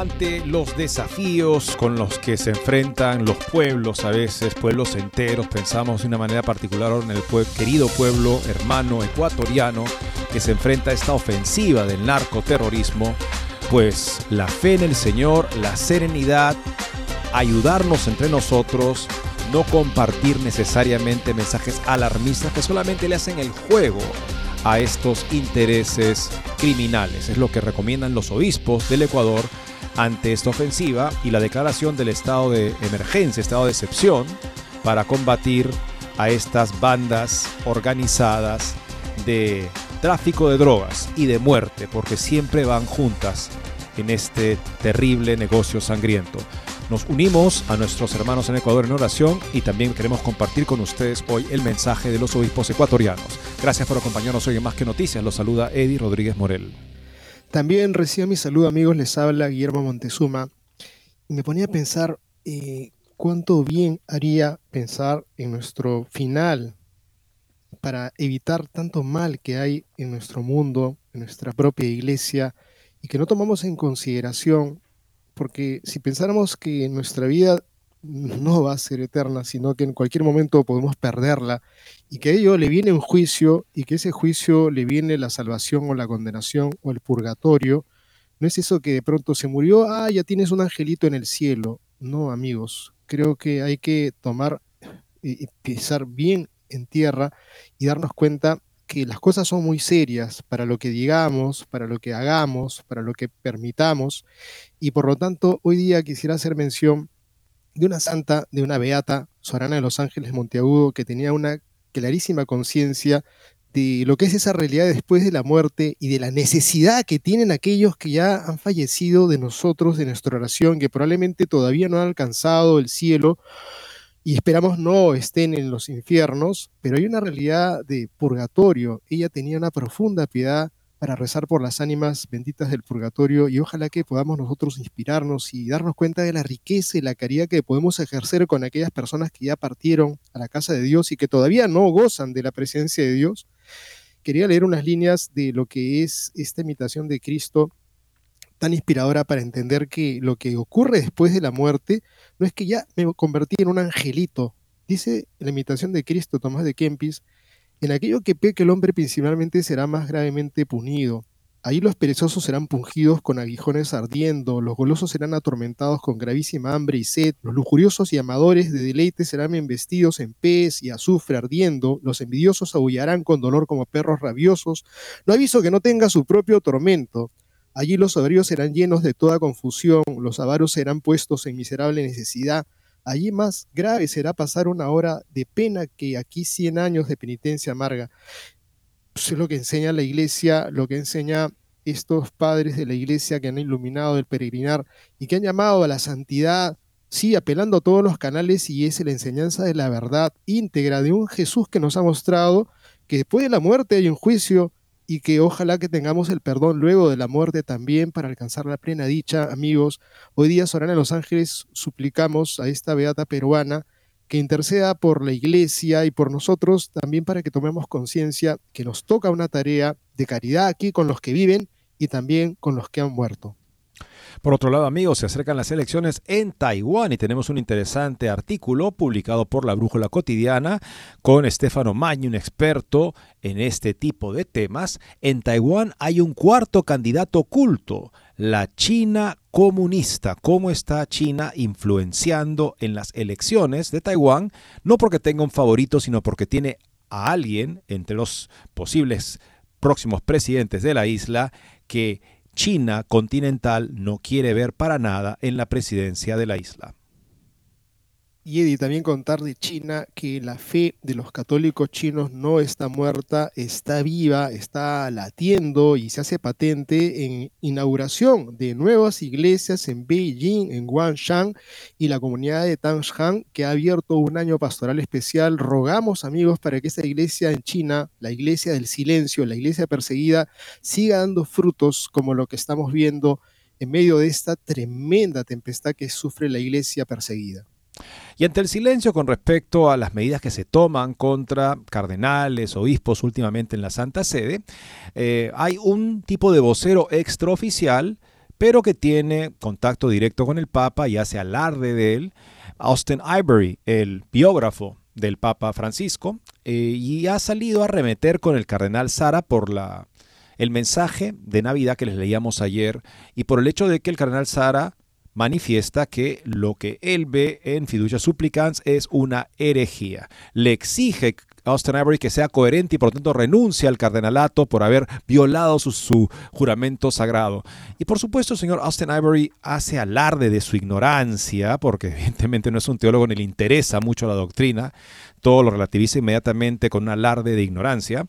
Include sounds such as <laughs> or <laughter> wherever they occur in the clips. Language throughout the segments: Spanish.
Ante los desafíos con los que se enfrentan los pueblos, a veces pueblos enteros, pensamos de una manera particular en el querido pueblo hermano ecuatoriano que se enfrenta a esta ofensiva del narcoterrorismo, pues la fe en el Señor, la serenidad, ayudarnos entre nosotros, no compartir necesariamente mensajes alarmistas que solamente le hacen el juego a estos intereses criminales. Es lo que recomiendan los obispos del Ecuador ante esta ofensiva y la declaración del estado de emergencia, estado de excepción, para combatir a estas bandas organizadas de tráfico de drogas y de muerte, porque siempre van juntas en este terrible negocio sangriento. Nos unimos a nuestros hermanos en Ecuador en oración y también queremos compartir con ustedes hoy el mensaje de los obispos ecuatorianos. Gracias por acompañarnos hoy en Más que Noticias. Los saluda Eddie Rodríguez Morel. También recibo mi saludo amigos, les habla Guillermo Montezuma. Me ponía a pensar eh, cuánto bien haría pensar en nuestro final para evitar tanto mal que hay en nuestro mundo, en nuestra propia iglesia, y que no tomamos en consideración porque si pensáramos que nuestra vida no va a ser eterna, sino que en cualquier momento podemos perderla, y que a ello le viene un juicio, y que ese juicio le viene la salvación o la condenación o el purgatorio, no es eso que de pronto se murió, ah, ya tienes un angelito en el cielo. No, amigos, creo que hay que tomar y pisar bien en tierra y darnos cuenta que las cosas son muy serias para lo que digamos, para lo que hagamos, para lo que permitamos. Y por lo tanto, hoy día quisiera hacer mención de una santa, de una beata, Sorana de los Ángeles Monteagudo, que tenía una clarísima conciencia de lo que es esa realidad después de la muerte y de la necesidad que tienen aquellos que ya han fallecido de nosotros, de nuestra oración, que probablemente todavía no han alcanzado el cielo y esperamos no estén en los infiernos, pero hay una realidad de purgatorio. Ella tenía una profunda piedad para rezar por las ánimas benditas del purgatorio y ojalá que podamos nosotros inspirarnos y darnos cuenta de la riqueza y la caridad que podemos ejercer con aquellas personas que ya partieron a la casa de Dios y que todavía no gozan de la presencia de Dios. Quería leer unas líneas de lo que es esta imitación de Cristo tan inspiradora para entender que lo que ocurre después de la muerte no es que ya me convertí en un angelito. Dice la imitación de Cristo, Tomás de Kempis, en aquello que peque el hombre principalmente será más gravemente punido. Ahí los perezosos serán pungidos con aguijones ardiendo, los golosos serán atormentados con gravísima hambre y sed, los lujuriosos y amadores de deleite serán embestidos en pez y azufre ardiendo, los envidiosos aullarán con dolor como perros rabiosos. No aviso que no tenga su propio tormento. Allí los soberbios serán llenos de toda confusión, los avaros serán puestos en miserable necesidad. Allí más grave será pasar una hora de pena que aquí cien años de penitencia amarga. Eso es lo que enseña la iglesia, lo que enseña estos padres de la iglesia que han iluminado el peregrinar y que han llamado a la santidad, sí, apelando a todos los canales y es la enseñanza de la verdad íntegra de un Jesús que nos ha mostrado que después de la muerte hay un juicio, y que ojalá que tengamos el perdón luego de la muerte también para alcanzar la plena dicha, amigos. Hoy día, Sorana los Ángeles, suplicamos a esta beata peruana que interceda por la iglesia y por nosotros también para que tomemos conciencia que nos toca una tarea de caridad aquí con los que viven y también con los que han muerto. Por otro lado, amigos, se acercan las elecciones en Taiwán y tenemos un interesante artículo publicado por la Brújula Cotidiana con Estefano Mañi, un experto en este tipo de temas. En Taiwán hay un cuarto candidato oculto, la China comunista, cómo está China influenciando en las elecciones de Taiwán, no porque tenga un favorito, sino porque tiene a alguien entre los posibles próximos presidentes de la isla que China continental no quiere ver para nada en la presidencia de la isla. Y Eddie, también contar de China que la fe de los católicos chinos no está muerta, está viva, está latiendo y se hace patente en inauguración de nuevas iglesias en Beijing, en Guangshan y la comunidad de Tangshan que ha abierto un año pastoral especial. Rogamos amigos para que esta iglesia en China, la iglesia del silencio, la iglesia perseguida, siga dando frutos como lo que estamos viendo en medio de esta tremenda tempestad que sufre la iglesia perseguida. Y ante el silencio con respecto a las medidas que se toman contra cardenales, obispos últimamente en la Santa Sede, eh, hay un tipo de vocero extraoficial, pero que tiene contacto directo con el Papa y hace alarde de él, Austin Ivory, el biógrafo del Papa Francisco, eh, y ha salido a remeter con el cardenal Sara por la, el mensaje de Navidad que les leíamos ayer y por el hecho de que el cardenal Sara manifiesta que lo que él ve en Fiducia Supplicans es una herejía. Le exige a Austin Ivory que sea coherente y por lo tanto renuncia al cardenalato por haber violado su, juramento sagrado. Y por supuesto, el señor Austin Ivory hace alarde de su ignorancia, porque evidentemente no es un teólogo ni le interesa mucho la doctrina, todo lo relativiza inmediatamente con un alarde de ignorancia.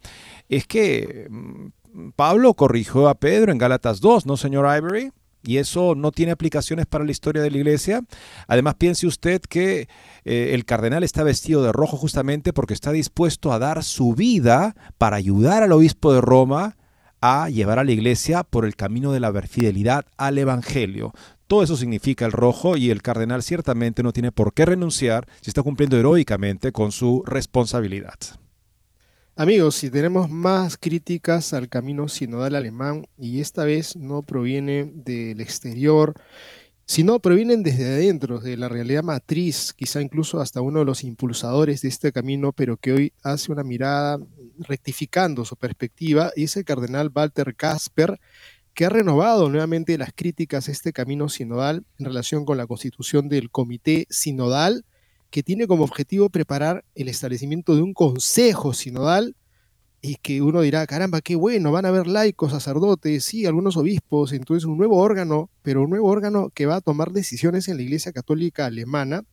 Es que mm, Pablo corrigió a Pedro en Gálatas 2, ¿no, señor Ivory? Y eso no tiene aplicaciones para la historia de la iglesia. Además, piense usted que eh, el cardenal está vestido de rojo justamente porque está dispuesto a dar su vida para ayudar al obispo de Roma a llevar a la iglesia por el camino de la fidelidad al Evangelio. Todo eso significa el rojo y el cardenal ciertamente no tiene por qué renunciar si está cumpliendo heroicamente con su responsabilidad. Amigos, si tenemos más críticas al camino sinodal alemán, y esta vez no proviene del exterior, sino provienen desde adentro, de la realidad matriz, quizá incluso hasta uno de los impulsadores de este camino, pero que hoy hace una mirada rectificando su perspectiva, y es el cardenal Walter Kasper, que ha renovado nuevamente las críticas a este camino sinodal en relación con la constitución del comité sinodal, que tiene como objetivo preparar el establecimiento de un consejo sinodal y que uno dirá, caramba, qué bueno, van a haber laicos, sacerdotes, sí, algunos obispos, entonces un nuevo órgano, pero un nuevo órgano que va a tomar decisiones en la Iglesia Católica Alemana.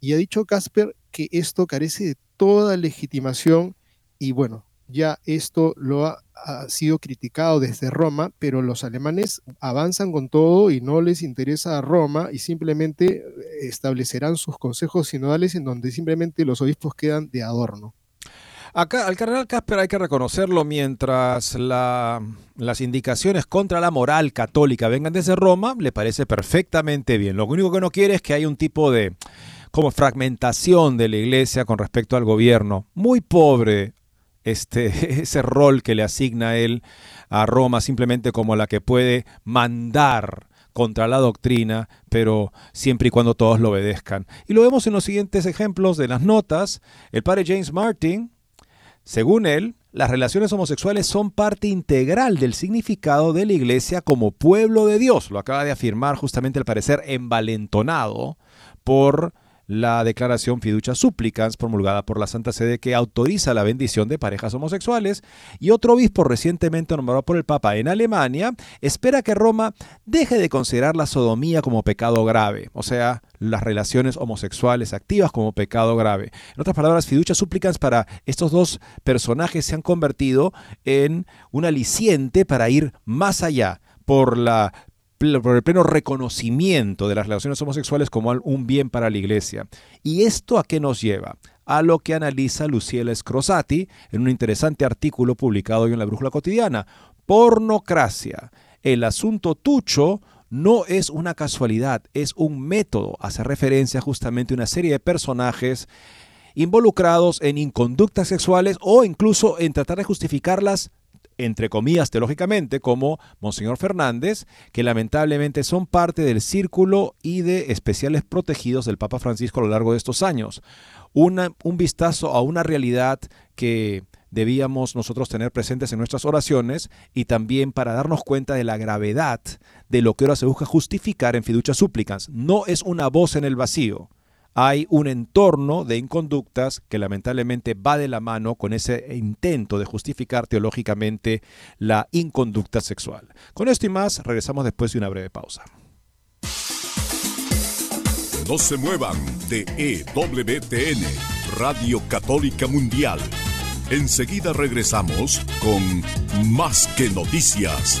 Y ha dicho Casper que esto carece de toda legitimación y bueno, ya esto lo ha, sido criticado desde Roma, pero los alemanes avanzan con todo y no les interesa a Roma y simplemente eh, establecerán sus consejos sinodales en donde simplemente los obispos quedan de adorno. Acá al cardenal Casper hay que reconocerlo mientras las indicaciones contra la moral católica vengan desde Roma, le parece perfectamente bien. Lo único que no quiere es que haya un tipo de como fragmentación de la iglesia con respecto al gobierno. Muy pobre este, <laughs> ese rol que le asigna él a Roma simplemente como la que puede mandar contra la doctrina, pero siempre y cuando todos lo obedezcan. Y lo vemos en los siguientes ejemplos de las notas. El padre James Martin, según él, las relaciones homosexuales son parte integral del significado de la iglesia como pueblo de Dios. Lo acaba de afirmar justamente al parecer envalentonado por la declaración Fiducia Supplicans promulgada por la Santa Sede que autoriza la bendición de parejas homosexuales y otro obispo recientemente nombrado por el Papa en Alemania espera que Roma deje de considerar la sodomía como pecado grave, o sea, las relaciones homosexuales activas como pecado grave. En otras palabras, Fiducia Supplicans para estos dos personajes se han convertido en un aliciente para ir más allá por la por el pleno reconocimiento de las relaciones homosexuales como un bien para la iglesia. ¿Y esto a qué nos lleva? A lo que analiza Luciela Scrosati en un interesante artículo publicado hoy en la Brújula Cotidiana. Pornocracia. El asunto tucho no es una casualidad, es un método. Hace referencia justamente a una serie de personajes involucrados en inconductas sexuales o incluso en tratar de justificarlas entre comillas teológicamente, como Monseñor Fernández, que lamentablemente son parte del círculo y de especiales protegidos del Papa Francisco a lo largo de estos años. un vistazo a una realidad que debíamos nosotros tener presentes en nuestras oraciones y también para darnos cuenta de la gravedad de lo que ahora se busca justificar en fiducia súplicas. No es una voz en el vacío. Hay un entorno de inconductas que lamentablemente va de la mano con ese intento de justificar teológicamente la inconducta sexual. Con esto y más, regresamos después de una breve pausa. No se muevan de EWTN, Radio Católica Mundial. Enseguida regresamos con Más que Noticias.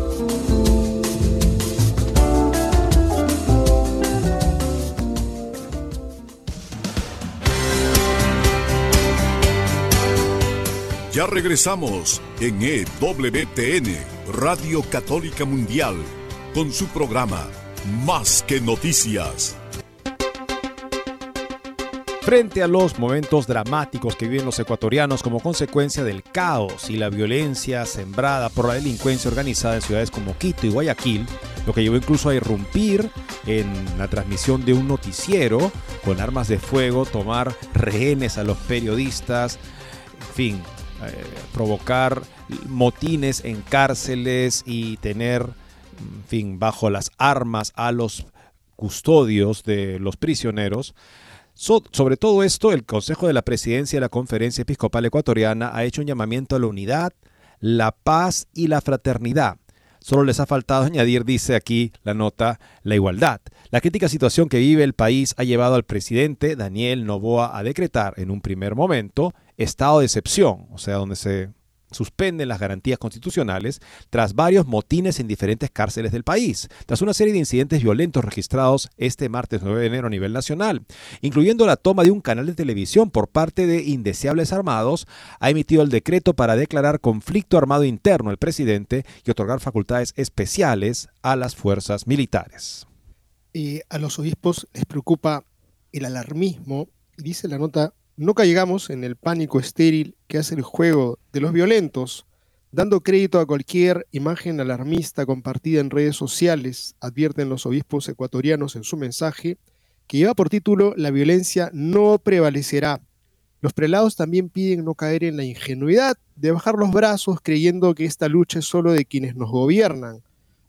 Ya regresamos en EWTN, Radio Católica Mundial, con su programa Más que Noticias. Frente a los momentos dramáticos que viven los ecuatorianos como consecuencia del caos y la violencia sembrada por la delincuencia organizada en ciudades como Quito y Guayaquil, lo que llevó incluso a irrumpir en la transmisión de un noticiero con armas de fuego, tomar rehenes a los periodistas, en fin, eh, provocar motines en cárceles y tener, en fin, bajo las armas a los custodios de los prisioneros. sobre todo esto, el Consejo de la Presidencia de la Conferencia Episcopal Ecuatoriana ha hecho un llamamiento a la unidad, la paz y la fraternidad. Solo les ha faltado añadir, dice aquí la nota, la igualdad. La crítica situación que vive el país ha llevado al presidente Daniel Novoa a decretar en un primer momento estado de excepción, o sea, donde se suspenden las garantías constitucionales tras varios motines en diferentes cárceles del país, tras una serie de incidentes violentos registrados este martes 9 de enero a nivel nacional, incluyendo la toma de un canal de televisión por parte de indeseables armados, ha emitido el decreto para declarar conflicto armado interno el presidente y otorgar facultades especiales a las fuerzas militares. Y a los obispos les preocupa el alarmismo, dice la nota no caigamos en el pánico estéril que hace el juego de los violentos, dando crédito a cualquier imagen alarmista compartida en redes sociales, advierten los obispos ecuatorianos en su mensaje, que lleva por título La violencia no prevalecerá. Los prelados también piden no caer en la ingenuidad de bajar los brazos creyendo que esta lucha es solo de quienes nos gobiernan.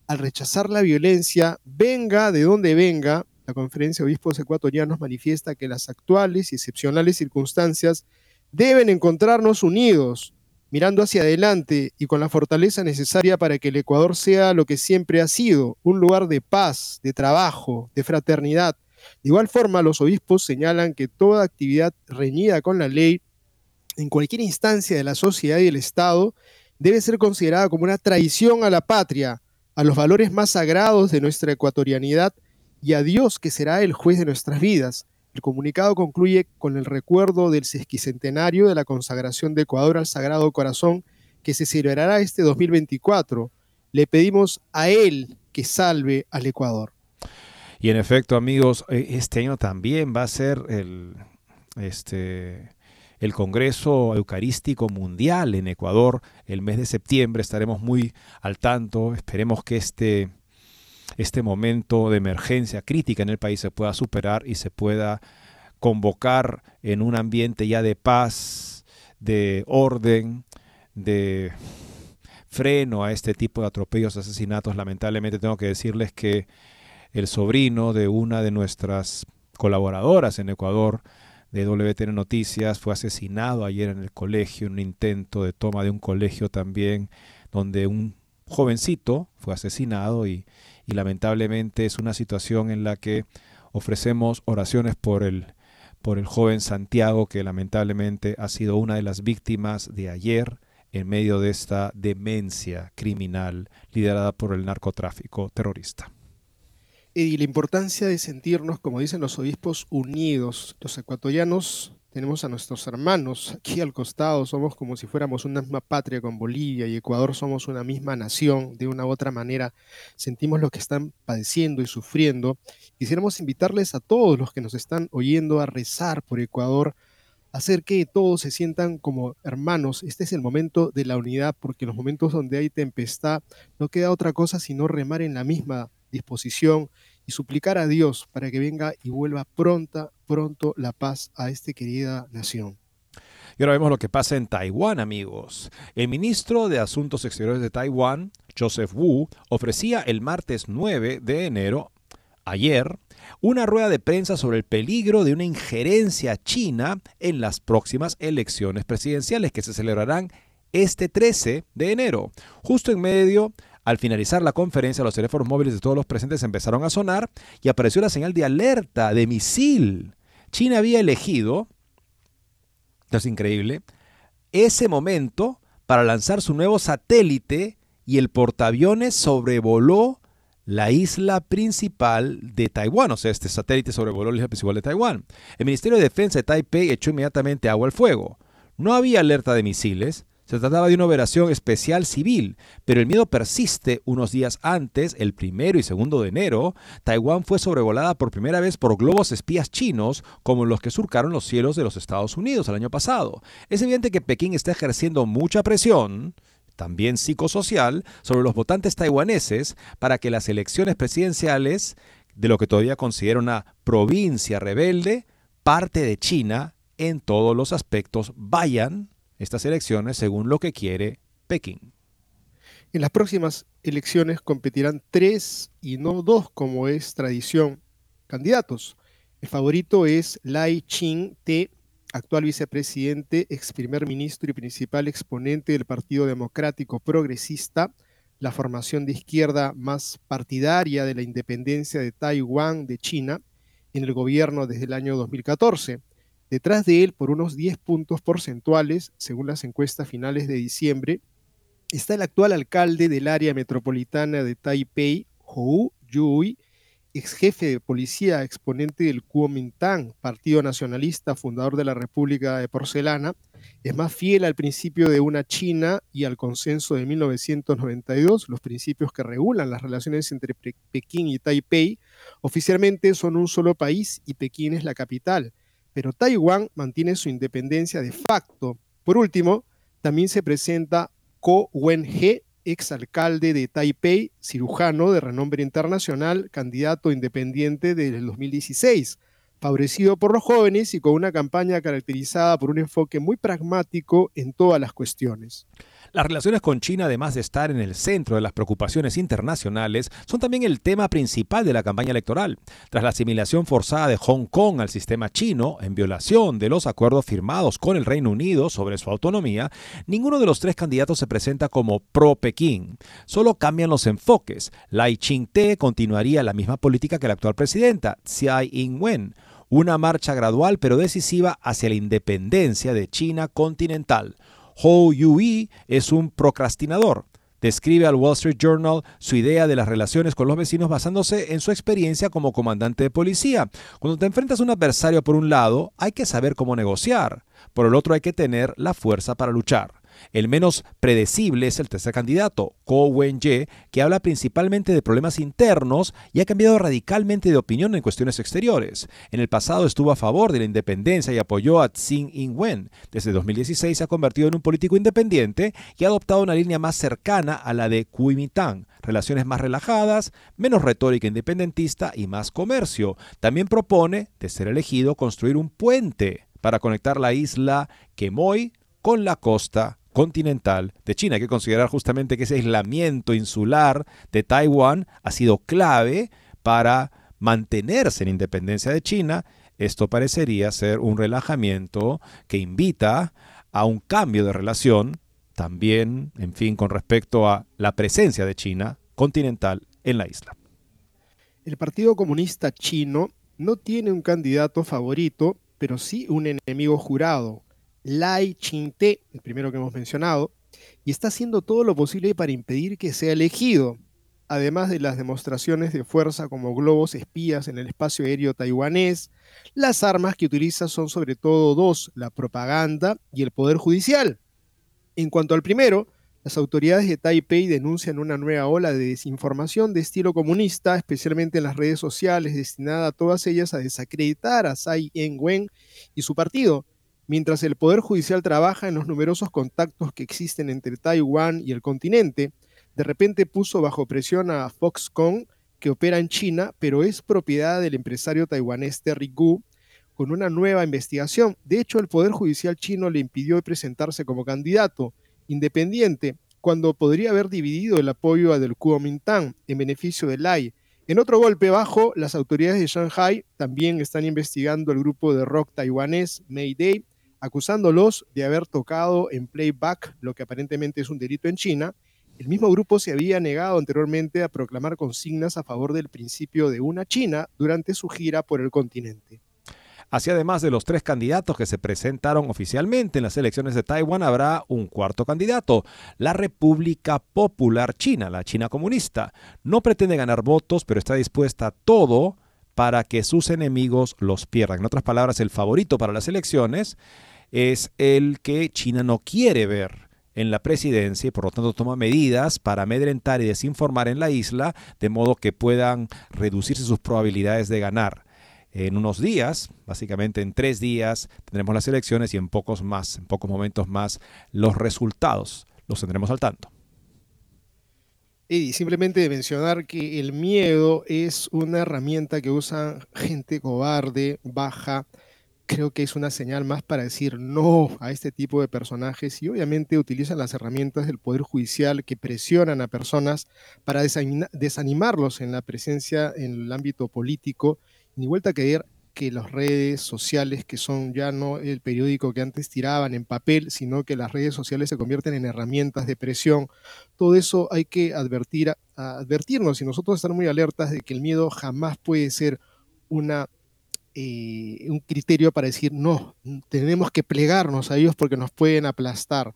Al rechazar la violencia, venga de donde venga, la Conferencia de Obispos Ecuatorianos manifiesta que las actuales y excepcionales circunstancias deben encontrarnos unidos, mirando hacia adelante y con la fortaleza necesaria para que el Ecuador sea lo que siempre ha sido, un lugar de paz, de trabajo, de fraternidad. De igual forma, los obispos señalan que toda actividad reñida con la ley, en cualquier instancia de la sociedad y el Estado, debe ser considerada como una traición a la patria, a los valores más sagrados de nuestra ecuatorianidad y a Dios que será el juez de nuestras vidas. El comunicado concluye con el recuerdo del sesquicentenario de la consagración de Ecuador al Sagrado Corazón que se celebrará este 2024. Le pedimos a Él que salve al Ecuador. Y en efecto, amigos, eh, este año también va a ser el, este, el Congreso Eucarístico Mundial en Ecuador. El mes de septiembre estaremos muy al tanto. Esperemos que este este momento de emergencia crítica en el país se pueda superar y se pueda convocar en un ambiente ya de paz, de orden, de freno a este tipo de atropellos, asesinatos. Lamentablemente tengo que decirles que el sobrino de una de nuestras colaboradoras en Ecuador, de WTN Noticias, fue asesinado ayer en el colegio, en un intento de toma de un colegio también, donde un jovencito fue asesinado y, y lamentablemente es una situación en la que ofrecemos oraciones por el, por el joven Santiago, que lamentablemente ha sido una de las víctimas de ayer en medio de esta demencia criminal liderada por el narcotráfico terrorista. Y la importancia de sentirnos, como dicen los obispos, unidos. Los ecuatorianos tenemos a nuestros hermanos aquí al costado, somos como si fuéramos una misma patria con Bolivia y Ecuador somos una misma nación, de una u otra manera sentimos lo que están padeciendo y sufriendo. Quisiéramos invitarles a todos los que nos están oyendo a rezar por Ecuador, hacer que todos se sientan como hermanos. Este es el momento de la unidad, porque en los momentos donde hay tempestad no queda otra cosa sino remar en la misma disposición y suplicar a Dios para que venga y vuelva pronta, pronto la paz a esta querida nación. Y ahora vemos lo que pasa en Taiwán, amigos. El ministro de Asuntos Exteriores de Taiwán, Joseph Wu, ofrecía el martes 9 de enero, ayer, una rueda de prensa sobre el peligro de una injerencia china en las próximas elecciones presidenciales que se celebrarán este 13 de enero, justo en medio al finalizar la conferencia, los teléfonos móviles de todos los presentes empezaron a sonar y apareció la señal de alerta de misil. China había elegido, esto es increíble, ese momento para lanzar su nuevo satélite y el portaaviones sobrevoló la isla principal de Taiwán, o sea, este satélite sobrevoló la isla principal de Taiwán. El Ministerio de Defensa de Taipei echó inmediatamente agua al fuego. No había alerta de misiles, se trataba de una operación especial civil, pero el miedo persiste. Unos días antes, el primero y segundo de enero, Taiwán fue sobrevolada por primera vez por globos espías chinos como los que surcaron los cielos de los Estados Unidos el año pasado. Es evidente que Pekín está ejerciendo mucha presión también psicosocial, sobre los votantes taiwaneses para que las elecciones presidenciales de lo que todavía considera una provincia rebelde, parte de China, en todos los aspectos, vayan estas elecciones según lo que quiere Pekín. En las próximas elecciones competirán tres y no dos, como es tradición, candidatos. El favorito es Lai Ching-te, actual vicepresidente, ex primer ministro y principal exponente del Partido Democrático Progresista, la formación de izquierda más partidaria de la independencia de Taiwán de China en el gobierno desde el año 2014. Detrás de él, por unos 10 puntos porcentuales, según las encuestas finales de diciembre, está el actual alcalde del área metropolitana de Taipei, Hou Yui, ex jefe de policía, exponente del Kuomintang, Partido Nacionalista, fundador de la República de Porcelana, es más fiel al principio de una China y al consenso de 1992, los principios que regulan las relaciones entre Pekín y Taipei. Oficialmente son un solo país y Pekín es la capital pero Taiwán mantiene su independencia de facto. Por último, también se presenta Ko Wen-he, exalcalde de Taipei, cirujano de renombre internacional, candidato independiente del 2016, favorecido por los jóvenes y con una campaña caracterizada por un enfoque muy pragmático en todas las cuestiones. Las relaciones con China, además de estar en el centro de las preocupaciones internacionales, son también el tema principal de la campaña electoral. Tras la asimilación forzada de Hong Kong al sistema chino, en violación de los acuerdos firmados con el Reino Unido sobre su autonomía, ninguno de los tres candidatos se presenta como pro-Pekín. Solo cambian los enfoques. Lai Ching-te continuaría la misma política que la actual presidenta, Tsai Ing-wen una marcha gradual pero decisiva hacia la independencia de China continental. Hou Yui es un procrastinador. Describe al Wall Street Journal su idea de las relaciones con los vecinos basándose en su experiencia como comandante de policía. Cuando te enfrentas a un adversario por un lado, hay que saber cómo negociar. Por el otro hay que tener la fuerza para luchar. El menos predecible es el tercer candidato, Ko Wen-je, que habla principalmente de problemas internos y ha cambiado radicalmente de opinión en cuestiones exteriores. En el pasado estuvo a favor de la independencia y apoyó a Tsing Ing-wen. Desde 2016 se ha convertido en un político independiente y ha adoptado una línea más cercana a la de Kuomintang, relaciones más relajadas, menos retórica independentista y más comercio. También propone, de ser elegido, construir un puente para conectar la isla Quemoy con la costa continental de China. Hay que considerar justamente que ese aislamiento insular de Taiwán ha sido clave para mantenerse en independencia de China esto parecería ser un relajamiento que invita a un cambio de relación, también, en fin, con respecto a la presencia de China continental en la isla. El Partido Comunista Chino no tiene un candidato favorito, pero sí un enemigo jurado, Lai Ching-te, el primero que hemos mencionado, y está haciendo todo lo posible para impedir que sea elegido, además de las demostraciones de fuerza como globos espías en el espacio aéreo taiwanés, las armas que utiliza son sobre todo dos, la propaganda y el poder judicial. En cuanto al primero, las autoridades de Taipei denuncian una nueva ola de desinformación de estilo comunista, especialmente en las redes sociales, destinada a todas ellas a desacreditar a Tsai Ing-wen y su partido, mientras el Poder Judicial trabaja en los numerosos contactos que existen entre Taiwán y el continente, de repente puso bajo presión a Foxconn, que opera en China, pero es propiedad del empresario taiwanés Terry Gu, con una nueva investigación. De hecho, el Poder Judicial chino le impidió presentarse como candidato independiente, cuando podría haber dividido el apoyo a del Kuomintang en beneficio de Lai. En otro golpe bajo, las autoridades de Shanghai también están investigando el grupo de rock taiwanés Mayday, acusándolos de haber tocado en playback, lo que aparentemente es un delito en China. El mismo grupo se había negado anteriormente a proclamar consignas a favor del principio de una China durante su gira por el continente. Así, además de los tres candidatos que se presentaron oficialmente en las elecciones de Taiwán, habrá un cuarto candidato, la República Popular China, la China comunista. No pretende ganar votos, pero está dispuesta a todo para que sus enemigos los pierdan. En otras palabras, el favorito para las elecciones es el que China no quiere ver en la presidencia y por lo tanto toma medidas para amedrentar y desinformar en la isla de modo que puedan reducirse sus probabilidades de ganar. En unos días, básicamente en tres días, tendremos las elecciones y en pocos más, en pocos momentos más, los resultados los tendremos al tanto. Y simplemente mencionar que el miedo es una herramienta que usa gente cobarde, baja, creo que es una señal más para decir no a este tipo de personajes y obviamente utilizan las herramientas del Poder Judicial que presionan a personas para desanimarlos en la presencia en el ámbito político. Ni vuelta a creer que las redes sociales, que son ya no el periódico que antes tiraban en papel, sino que las redes sociales se convierten en herramientas de presión, todo eso hay que advertir, advertirnos y nosotros estar muy alertas de que el miedo jamás puede ser una eh, un criterio para decir, no, tenemos que plegarnos a ellos porque nos pueden aplastar.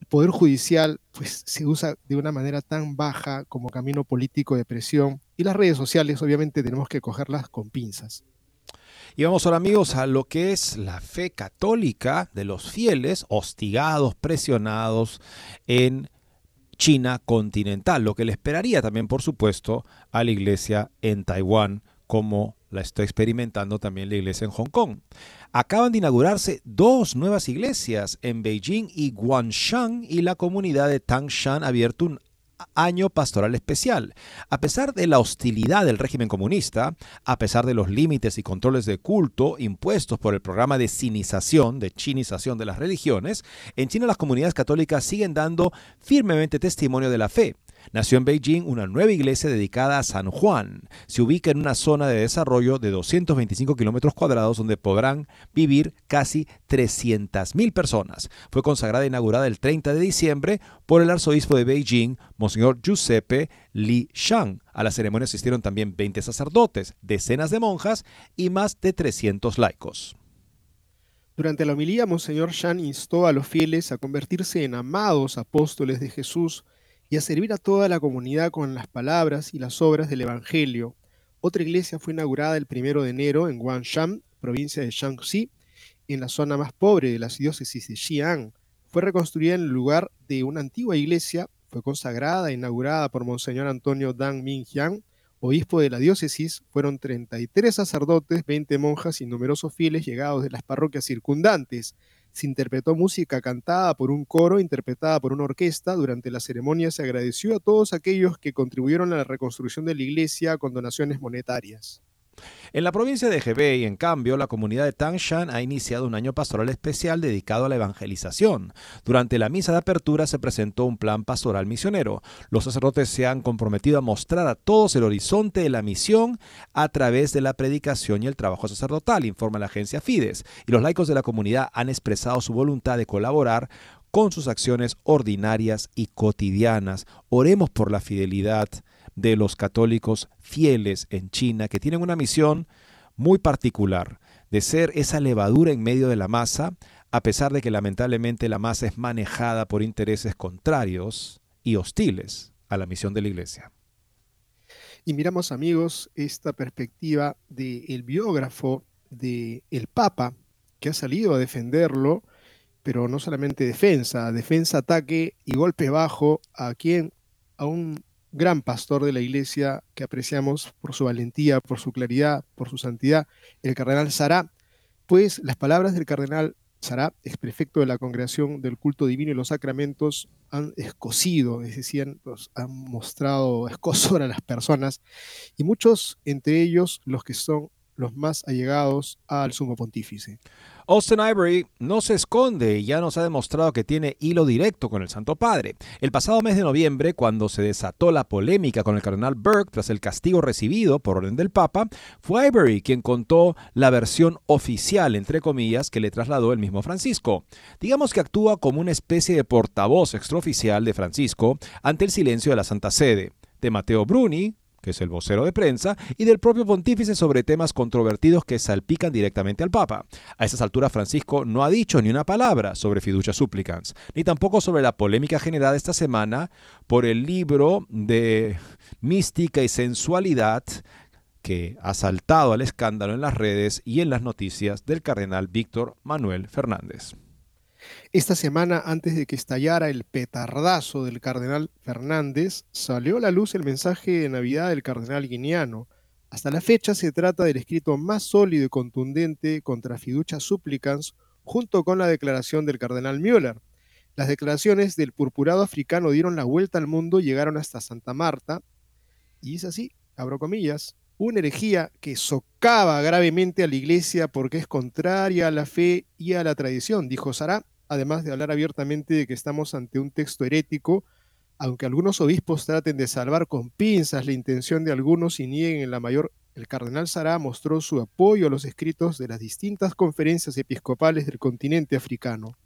El Poder Judicial pues, se usa de una manera tan baja como camino político de presión y las redes sociales obviamente tenemos que cogerlas con pinzas. Y vamos ahora amigos a lo que es la fe católica de los fieles hostigados, presionados en China continental, lo que le esperaría también por supuesto a la iglesia en Taiwán como la está experimentando también la iglesia en Hong Kong. Acaban de inaugurarse dos nuevas iglesias en Beijing y Guangshan y la comunidad de Tangshan ha abierto un año pastoral especial. A pesar de la hostilidad del régimen comunista, a pesar de los límites y controles de culto impuestos por el programa de sinización, de chinización de las religiones, en China las comunidades católicas siguen dando firmemente testimonio de la fe. Nació en Beijing una nueva iglesia dedicada a San Juan. Se ubica en una zona de desarrollo de 225 kilómetros cuadrados donde podrán vivir casi 300.000 personas. Fue consagrada e inaugurada el 30 de diciembre por el arzobispo de Beijing, Monseñor Giuseppe Li Shang. A la ceremonia asistieron también 20 sacerdotes, decenas de monjas y más de 300 laicos. Durante la homilía, Monseñor Shang instó a los fieles a convertirse en amados apóstoles de Jesús y a servir a toda la comunidad con las palabras y las obras del Evangelio. Otra iglesia fue inaugurada el primero de enero en Guangshan, provincia de Shaanxi, en la zona más pobre de las diócesis de Xi'an. Fue reconstruida en el lugar de una antigua iglesia, fue consagrada e inaugurada por Monseñor Antonio Dan Mingjiang, obispo de la diócesis. Fueron 33 sacerdotes, 20 monjas y numerosos fieles llegados de las parroquias circundantes se interpretó música cantada por un coro, interpretada por una orquesta. Durante la ceremonia se agradeció a todos aquellos que contribuyeron a la reconstrucción de la iglesia con donaciones monetarias. En la provincia de Hebei, en cambio, la comunidad de Tangshan ha iniciado un año pastoral especial dedicado a la evangelización. Durante la misa de apertura se presentó un plan pastoral misionero. Los sacerdotes se han comprometido a mostrar a todos el horizonte de la misión a través de la predicación y el trabajo sacerdotal, informa la agencia Fides. Y los laicos de la comunidad han expresado su voluntad de colaborar con sus acciones ordinarias y cotidianas. Oremos por la fidelidad de los católicos fieles en China que tienen una misión muy particular de ser esa levadura en medio de la masa, a pesar de que lamentablemente la masa es manejada por intereses contrarios y hostiles a la misión de la Iglesia. Y miramos amigos esta perspectiva del biógrafo del el Papa que ha salido a defenderlo, pero no solamente defensa, defensa, ataque y golpe bajo a quien, a un gran pastor de la iglesia que apreciamos por su valentía, por su claridad, por su santidad, el cardenal Sará, pues las palabras del cardenal Sará, ex prefecto de la Congregación del Culto Divino y los Sacramentos, han escocido, es decir, han mostrado escosor a las personas, y muchos, entre ellos los que son los más allegados al sumo pontífice. Austin Ivory no se esconde y ya nos ha demostrado que tiene hilo directo con el Santo Padre. El pasado mes de noviembre, cuando se desató la polémica con el cardenal Burke tras el castigo recibido por orden del Papa, fue Ivory quien contó la versión oficial, entre comillas, que le trasladó el mismo Francisco. Digamos que actúa como una especie de portavoz extraoficial de Francisco ante el silencio de la Santa Sede. De Mateo Bruni, que es el vocero de prensa, y del propio pontífice sobre temas controvertidos que salpican directamente al Papa. A esas alturas Francisco no ha dicho ni una palabra sobre fiducia supplicans, ni tampoco sobre la polémica generada esta semana por el libro de mística y sensualidad que ha saltado al escándalo en las redes y en las noticias del cardenal Víctor Manuel Fernández. Esta semana, antes de que estallara el petardazo del cardenal Fernández, salió a la luz el mensaje de Navidad del cardenal guineano. Hasta la fecha se trata del escrito más sólido y contundente contra fiducia supplicans, junto con la declaración del cardenal Müller. Las declaraciones del purpurado africano dieron la vuelta al mundo, llegaron hasta Santa Marta, y es así, abro comillas, una herejía que socava gravemente a la iglesia porque es contraria a la fe y a la tradición, dijo Sará, además de hablar abiertamente de que estamos ante un texto herético, aunque algunos obispos traten de salvar con pinzas la intención de algunos y nieguen en la mayor, el cardenal Sará mostró su apoyo a los escritos de las distintas conferencias episcopales del continente africano.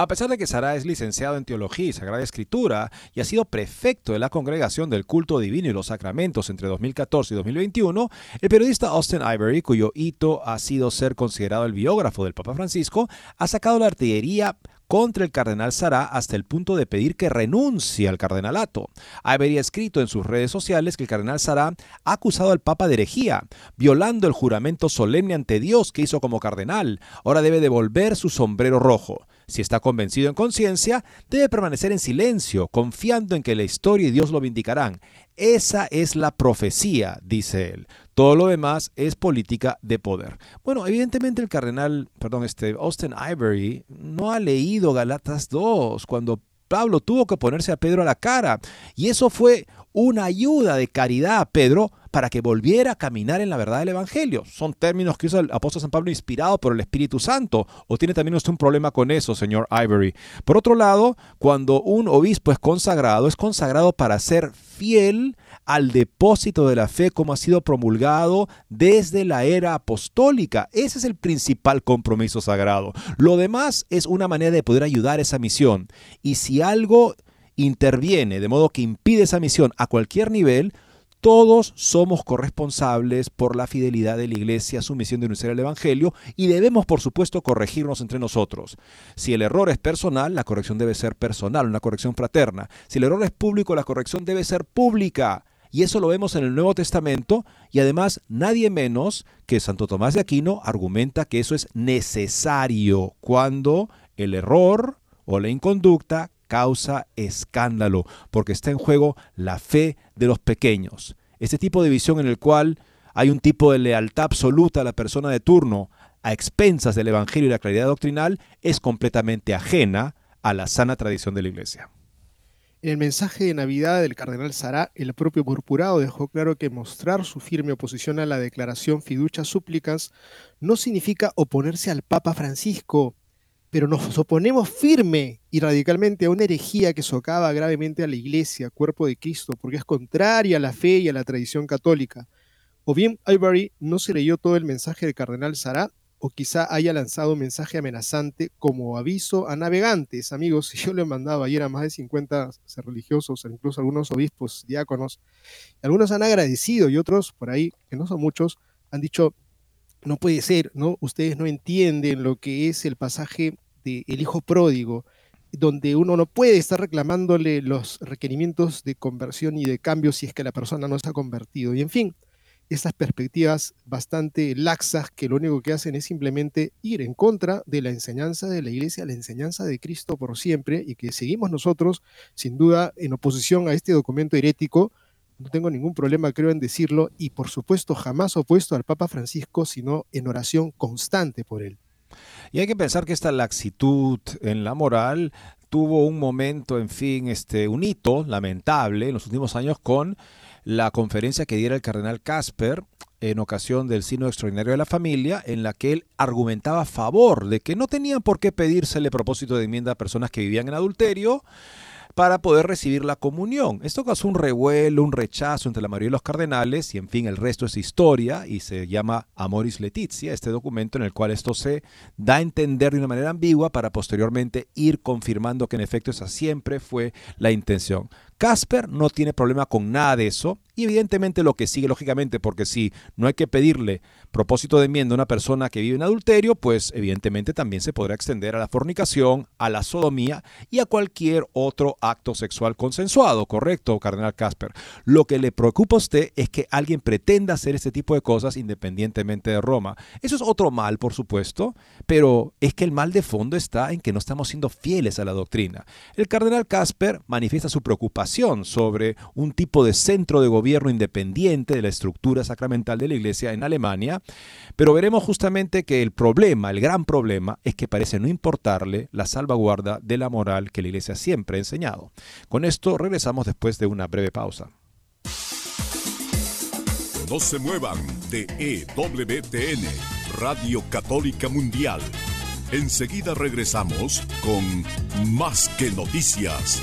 A pesar de que Sara es licenciado en Teología y Sagrada Escritura y ha sido prefecto de la Congregación del Culto Divino y los Sacramentos entre 2014 y 2021, el periodista Austin Ivory, cuyo hito ha sido ser considerado el biógrafo del Papa Francisco, ha sacado la artillería contra el cardenal Sará hasta el punto de pedir que renuncie al cardenalato. Habría escrito en sus redes sociales que el cardenal Sará ha acusado al Papa de herejía, violando el juramento solemne ante Dios que hizo como cardenal. Ahora debe devolver su sombrero rojo. Si está convencido en conciencia, debe permanecer en silencio, confiando en que la historia y Dios lo vindicarán. Esa es la profecía, dice él. Todo lo demás es política de poder. Bueno, evidentemente el cardenal, perdón, este Austin Ivory no ha leído Galatas 2 cuando Pablo tuvo que ponerse a Pedro a la cara. Y eso fue una ayuda de caridad a Pedro para que volviera a caminar en la verdad del Evangelio. Son términos que usa el apóstol San Pablo inspirado por el Espíritu Santo. ¿O tiene también usted un problema con eso, señor Ivory? Por otro lado, cuando un obispo es consagrado, es consagrado para ser fiel al depósito de la fe como ha sido promulgado desde la era apostólica. Ese es el principal compromiso sagrado. Lo demás es una manera de poder ayudar a esa misión. Y si algo interviene de modo que impide esa misión a cualquier nivel, todos somos corresponsables por la fidelidad de la Iglesia a su misión de anunciar el Evangelio y debemos, por supuesto, corregirnos entre nosotros. Si el error es personal, la corrección debe ser personal, una corrección fraterna. Si el error es público, la corrección debe ser pública. Y eso lo vemos en el Nuevo Testamento y además nadie menos que Santo Tomás de Aquino argumenta que eso es necesario cuando el error o la inconducta causa escándalo, porque está en juego la fe de los pequeños. Este tipo de visión en el cual hay un tipo de lealtad absoluta a la persona de turno a expensas del Evangelio y la claridad doctrinal es completamente ajena a la sana tradición de la Iglesia. En el mensaje de Navidad del cardenal Sará, el propio purpurado dejó claro que mostrar su firme oposición a la declaración fiducia súplicas no significa oponerse al Papa Francisco, pero nos oponemos firme y radicalmente a una herejía que socava gravemente a la Iglesia, cuerpo de Cristo, porque es contraria a la fe y a la tradición católica. O bien Ivory no se leyó todo el mensaje del cardenal Sará o quizá haya lanzado un mensaje amenazante como aviso a navegantes. Amigos, <laughs> yo le mandaba ayer a más de 50 religiosos, incluso algunos obispos, diáconos. Algunos han agradecido y otros, por ahí, que no son muchos, han dicho, no puede ser, ¿no? Ustedes no entienden lo que es el pasaje de El Hijo Pródigo, donde uno no puede estar reclamándole los requerimientos de conversión y de cambio si es que la persona no se ha convertido. Y en fin, estas perspectivas bastante laxas que lo único que hacen es simplemente ir en contra de la enseñanza de la iglesia, la enseñanza de Cristo por siempre y que seguimos nosotros sin duda en oposición a este documento herético. No tengo ningún problema, creo, en decirlo y por supuesto jamás opuesto al Papa Francisco, sino en oración constante por él. Y hay que pensar que esta laxitud en la moral tuvo un momento, en fin, este, un hito lamentable en los últimos años con la conferencia que diera el cardenal Casper en ocasión del Sino Extraordinario de la Familia, en la que él argumentaba a favor de que no tenían por qué pedírsele propósito de enmienda a personas que vivían en adulterio, para poder recibir la comunión. Esto causó un revuelo, un rechazo entre la mayoría de los cardenales y en fin el resto es historia y se llama Amoris Letizia, este documento en el cual esto se da a entender de una manera ambigua para posteriormente ir confirmando que en efecto esa siempre fue la intención. Casper no tiene problema con nada de eso y evidentemente lo que sigue lógicamente, porque si no hay que pedirle propósito de enmienda a una persona que vive en adulterio, pues evidentemente también se podrá extender a la fornicación, a la sodomía y a cualquier otro acto sexual consensuado, ¿correcto, Cardenal Casper? Lo que le preocupa a usted es que alguien pretenda hacer este tipo de cosas independientemente de Roma. Eso es otro mal, por supuesto, pero es que el mal de fondo está en que no estamos siendo fieles a la doctrina. El Cardenal Casper manifiesta su preocupación sobre un tipo de centro de gobierno independiente de la estructura sacramental de la Iglesia en Alemania, pero veremos justamente que el problema, el gran problema, es que parece no importarle la salvaguarda de la moral que la Iglesia siempre ha enseñado. Con esto regresamos después de una breve pausa. No se muevan de EWTN, Radio Católica Mundial. Enseguida regresamos con Más que Noticias.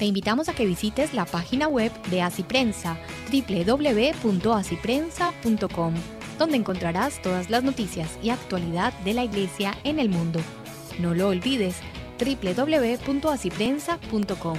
Te invitamos a que visites la página web de Asiprensa, www.asiprensa.com, donde encontrarás todas las noticias y actualidad de la Iglesia en el mundo. No lo olvides, www.asiprensa.com.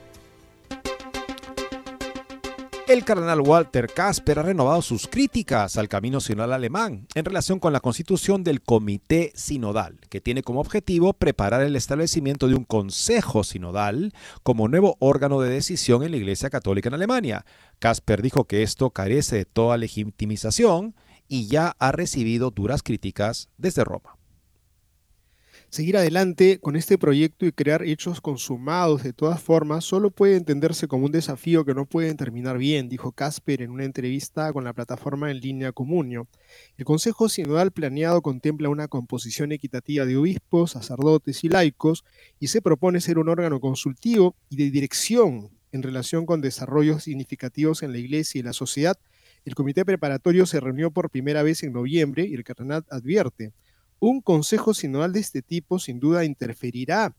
El cardenal Walter Casper ha renovado sus críticas al camino sinodal alemán en relación con la constitución del Comité Sinodal, que tiene como objetivo preparar el establecimiento de un Consejo Sinodal como nuevo órgano de decisión en la Iglesia Católica en Alemania. Casper dijo que esto carece de toda legitimización y ya ha recibido duras críticas desde Roma. Seguir adelante con este proyecto y crear hechos consumados de todas formas solo puede entenderse como un desafío que no puede terminar bien, dijo Casper en una entrevista con la plataforma en línea Comunio. El Consejo Sinodal planeado contempla una composición equitativa de obispos, sacerdotes y laicos y se propone ser un órgano consultivo y de dirección en relación con desarrollos significativos en la Iglesia y la sociedad. El comité preparatorio se reunió por primera vez en noviembre y el cardenal advierte un consejo sinodal de este tipo sin duda interferirá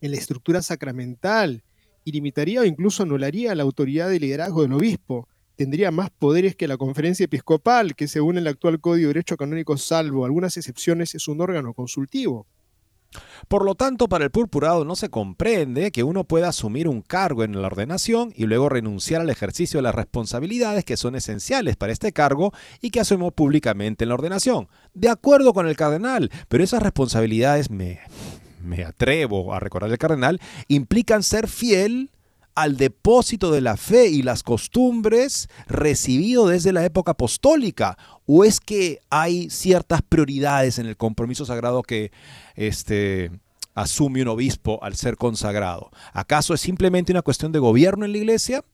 en la estructura sacramental y limitaría o incluso anularía la autoridad de liderazgo del obispo. Tendría más poderes que la conferencia episcopal, que según el actual Código de Derecho Canónico, salvo algunas excepciones, es un órgano consultivo. Por lo tanto, para el purpurado no se comprende que uno pueda asumir un cargo en la ordenación y luego renunciar al ejercicio de las responsabilidades que son esenciales para este cargo y que asumo públicamente en la ordenación. De acuerdo con el cardenal, pero esas responsabilidades me, me atrevo a recordar el cardenal, implican ser fiel al depósito de la fe y las costumbres recibido desde la época apostólica? ¿O es que hay ciertas prioridades en el compromiso sagrado que este, asume un obispo al ser consagrado? ¿Acaso es simplemente una cuestión de gobierno en la iglesia?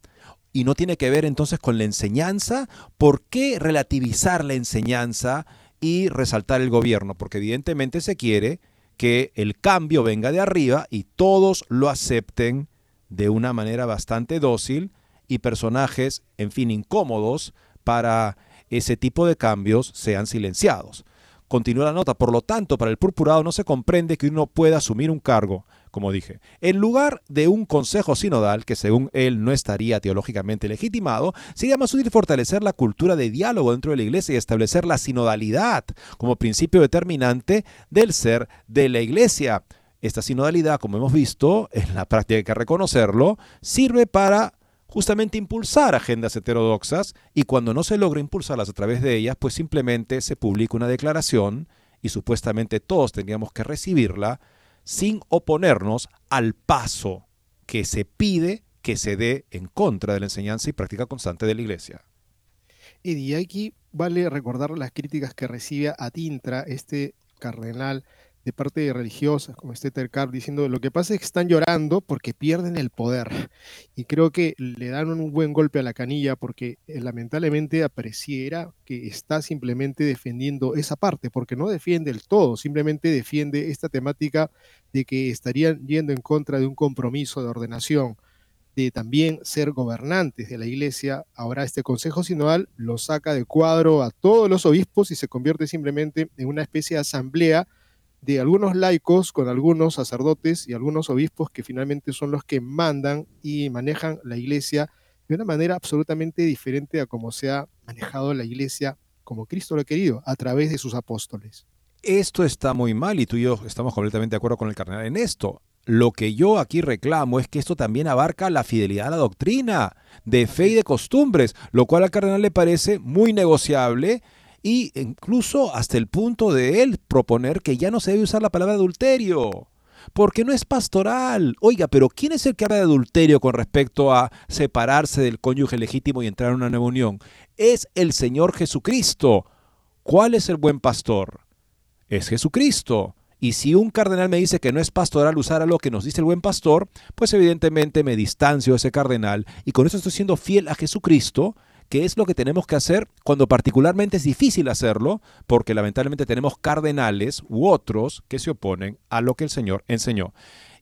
y no tiene que ver entonces con la enseñanza, ¿por qué relativizar la enseñanza y resaltar el gobierno? Porque evidentemente se quiere que el cambio venga de arriba y todos lo acepten de una manera bastante dócil y personajes, en fin, incómodos para ese tipo de cambios sean silenciados. Continúa la nota, por lo tanto, para el purpurado no se comprende que uno pueda asumir un cargo, como dije, en lugar de un consejo sinodal que según él no estaría teológicamente legitimado, sería más útil fortalecer la cultura de diálogo dentro de la iglesia y establecer la sinodalidad como principio determinante del ser de la iglesia. Esta sinodalidad, como hemos visto, en la práctica hay que reconocerlo, sirve para justamente impulsar agendas heterodoxas y cuando no se logra impulsarlas a través de ellas, pues simplemente se publica una declaración y supuestamente todos tendríamos que recibirla sin oponernos al paso que se pide que se dé en contra de la enseñanza y práctica constante de la Iglesia. Y aquí vale recordar las críticas que recibe a Tintra, este cardenal de parte de religiosas como este Tercar diciendo lo que pasa es que están llorando porque pierden el poder y creo que le dan un buen golpe a la canilla porque eh, lamentablemente apareciera que está simplemente defendiendo esa parte porque no defiende el todo, simplemente defiende esta temática de que estarían yendo en contra de un compromiso de ordenación de también ser gobernantes de la iglesia, ahora este Consejo Sinodal lo saca de cuadro a todos los obispos y se convierte simplemente en una especie de asamblea de algunos laicos con algunos sacerdotes y algunos obispos que finalmente son los que mandan y manejan la iglesia de una manera absolutamente diferente a como se ha manejado la iglesia como Cristo lo ha querido, a través de sus apóstoles. Esto está muy mal y tú y yo estamos completamente de acuerdo con el cardenal en esto. Lo que yo aquí reclamo es que esto también abarca la fidelidad a la doctrina de fe y de costumbres, lo cual al cardenal le parece muy negociable y incluso hasta el punto de él proponer que ya no se debe usar la palabra adulterio, porque no es pastoral. Oiga, pero ¿quién es el que habla de adulterio con respecto a separarse del cónyuge legítimo y entrar en una nueva unión? Es el Señor Jesucristo. ¿Cuál es el buen pastor? Es Jesucristo. Y si un cardenal me dice que no es pastoral usar a lo que nos dice el buen pastor, pues evidentemente me distancio de ese cardenal y con eso estoy siendo fiel a Jesucristo que es lo que tenemos que hacer cuando particularmente es difícil hacerlo, porque lamentablemente tenemos cardenales u otros que se oponen a lo que el Señor enseñó.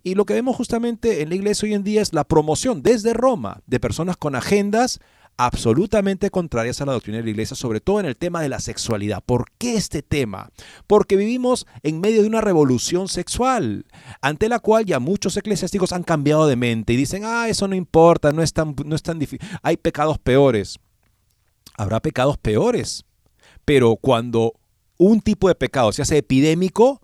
Y lo que vemos justamente en la iglesia hoy en día es la promoción desde Roma de personas con agendas absolutamente contrarias a la doctrina de la iglesia, sobre todo en el tema de la sexualidad. ¿Por qué este tema? Porque vivimos en medio de una revolución sexual, ante la cual ya muchos eclesiásticos han cambiado de mente y dicen, ah, eso no importa, no es tan, no es tan difícil, hay pecados peores habrá pecados peores. Pero cuando un tipo de pecado se hace epidémico,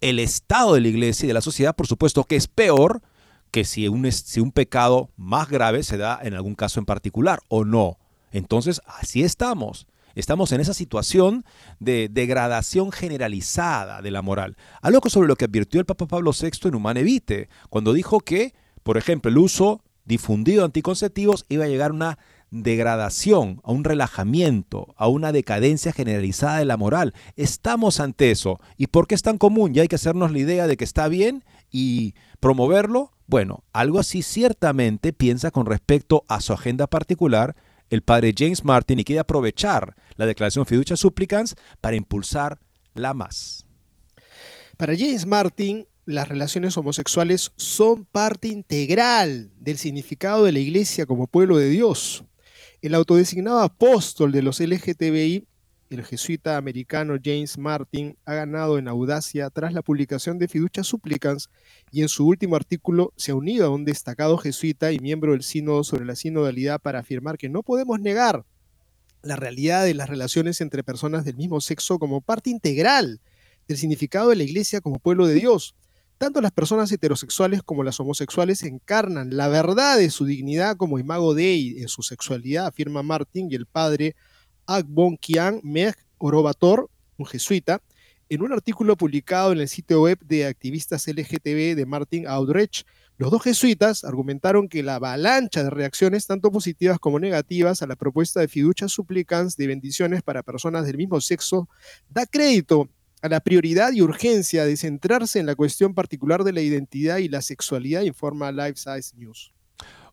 el estado de la iglesia y de la sociedad, por supuesto que es peor que si un, si un pecado más grave se da en algún caso en particular o no. Entonces, así estamos. Estamos en esa situación de degradación generalizada de la moral. Algo sobre lo que advirtió el Papa Pablo VI en Humane Vitae, cuando dijo que, por ejemplo, el uso difundido de anticonceptivos iba a llegar a una degradación, a un relajamiento, a una decadencia generalizada de la moral. Estamos ante eso. ¿Y por qué es tan común? Ya hay que hacernos la idea de que está bien y promoverlo. Bueno, algo así ciertamente piensa con respecto a su agenda particular el padre James Martin y quiere aprovechar la declaración fiducia supplicans para impulsar la más. Para James Martin, las relaciones homosexuales son parte integral del significado de la Iglesia como pueblo de Dios. El autodesignado apóstol de los LGTBI, el jesuita americano James Martin, ha ganado en audacia tras la publicación de Fiducia Supplicans y en su último artículo se ha unido a un destacado jesuita y miembro del sínodo sobre la sinodalidad para afirmar que no podemos negar la realidad de las relaciones entre personas del mismo sexo como parte integral del significado de la Iglesia como pueblo de Dios. Tanto las personas heterosexuales como las homosexuales encarnan la verdad de su dignidad como imago Dei en su sexualidad, afirma Martin y el padre Agbon Kian Meg Orobator, un jesuita, en un artículo publicado en el sitio web de activistas LGTB de Martin Audrech. Los dos jesuitas argumentaron que la avalancha de reacciones, tanto positivas como negativas, a la propuesta de fiducia supplicans de bendiciones para personas del mismo sexo da crédito a la prioridad y urgencia de centrarse en la cuestión particular de la identidad y la sexualidad, informa Life Size News.